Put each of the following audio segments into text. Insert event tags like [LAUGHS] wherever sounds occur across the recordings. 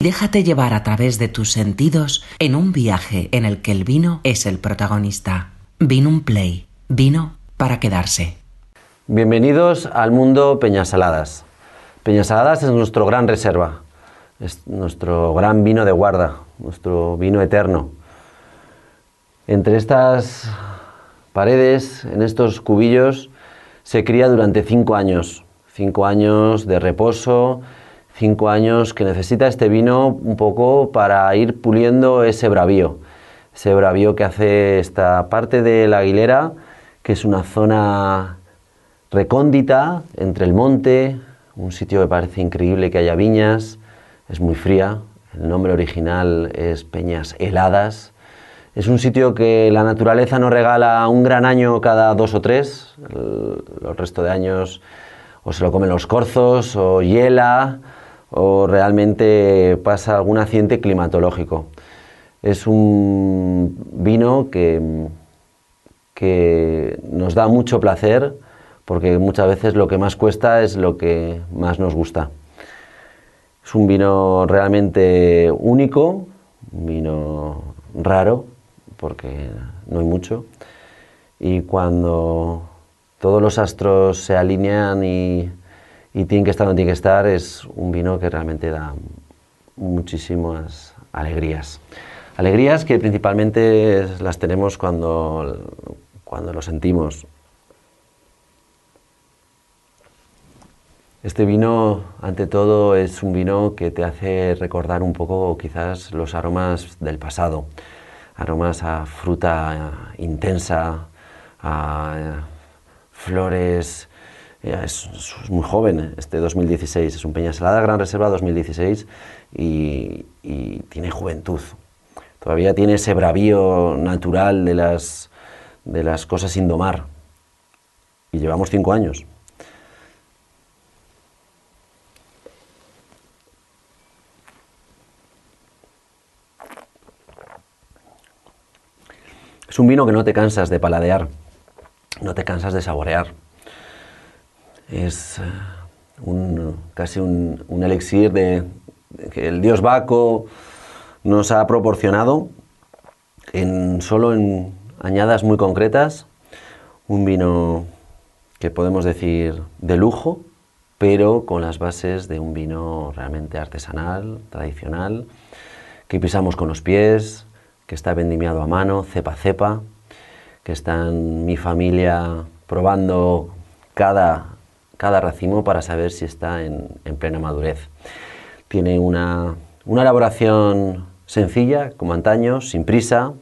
Déjate llevar a través de tus sentidos en un viaje en el que el vino es el protagonista. Vino un play. Vino para quedarse. Bienvenidos al mundo Peñasaladas. Peñasaladas es nuestro gran reserva, es nuestro gran vino de guarda, nuestro vino eterno. Entre estas paredes, en estos cubillos, se cría durante cinco años. Cinco años de reposo, cinco años que necesita este vino un poco para ir puliendo ese bravío. Ese bravío que hace esta parte de la Aguilera, que es una zona recóndita entre el monte, un sitio que parece increíble que haya viñas, es muy fría, el nombre original es Peñas Heladas. Es un sitio que la naturaleza nos regala un gran año cada dos o tres, el, el resto de años o se lo comen los corzos o hiela o realmente pasa algún accidente climatológico. Es un vino que, que nos da mucho placer porque muchas veces lo que más cuesta es lo que más nos gusta. Es un vino realmente único, un vino raro, porque no hay mucho, y cuando todos los astros se alinean y y tiene que estar donde tiene que estar, es un vino que realmente da muchísimas alegrías. Alegrías que principalmente las tenemos cuando, cuando lo sentimos. Este vino, ante todo, es un vino que te hace recordar un poco quizás los aromas del pasado. Aromas a fruta intensa, a flores es, muy joven, este 2016, es un Peña Salada Gran Reserva 2016 y, y, tiene juventud. Todavía tiene ese bravío natural de las, de las cosas sin domar. Y llevamos cinco años. Es un vino que no te cansas de paladear, no te cansas de saborear es eh, casi un, elixir de, que el dios Baco nos ha proporcionado en, solo en añadas muy concretas, un vino que podemos decir de lujo, pero con las bases de un vino realmente artesanal, tradicional, que pisamos con los pies, que está vendimiado a mano, cepa cepa, que está mi familia probando cada cada racimo para saber si está en, plena madurez. Tiene una, elaboración sencilla, como antaño, sin prisa,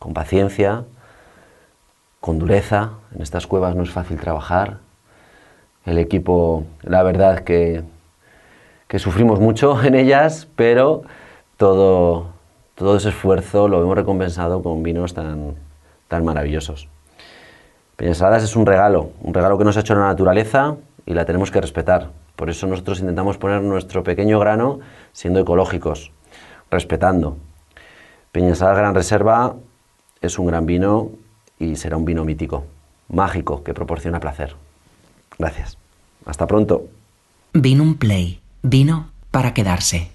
con paciencia, con dureza. En estas cuevas no es fácil trabajar. El equipo, la verdad que, que sufrimos mucho [LAUGHS] en ellas, pero todo, todo ese esfuerzo lo hemos recompensado con vinos tan, tan maravillosos. Peñasaladas es un regalo, un regalo que nos ha hecho la naturaleza, y la tenemos que respetar. Por eso nosotros intentamos poner nuestro pequeño grano siendo ecológicos, respetando. Peñasal Gran Reserva es un gran vino y será un vino mítico, mágico, que proporciona placer. Gracias. Hasta pronto. Vino un play. Vino para quedarse.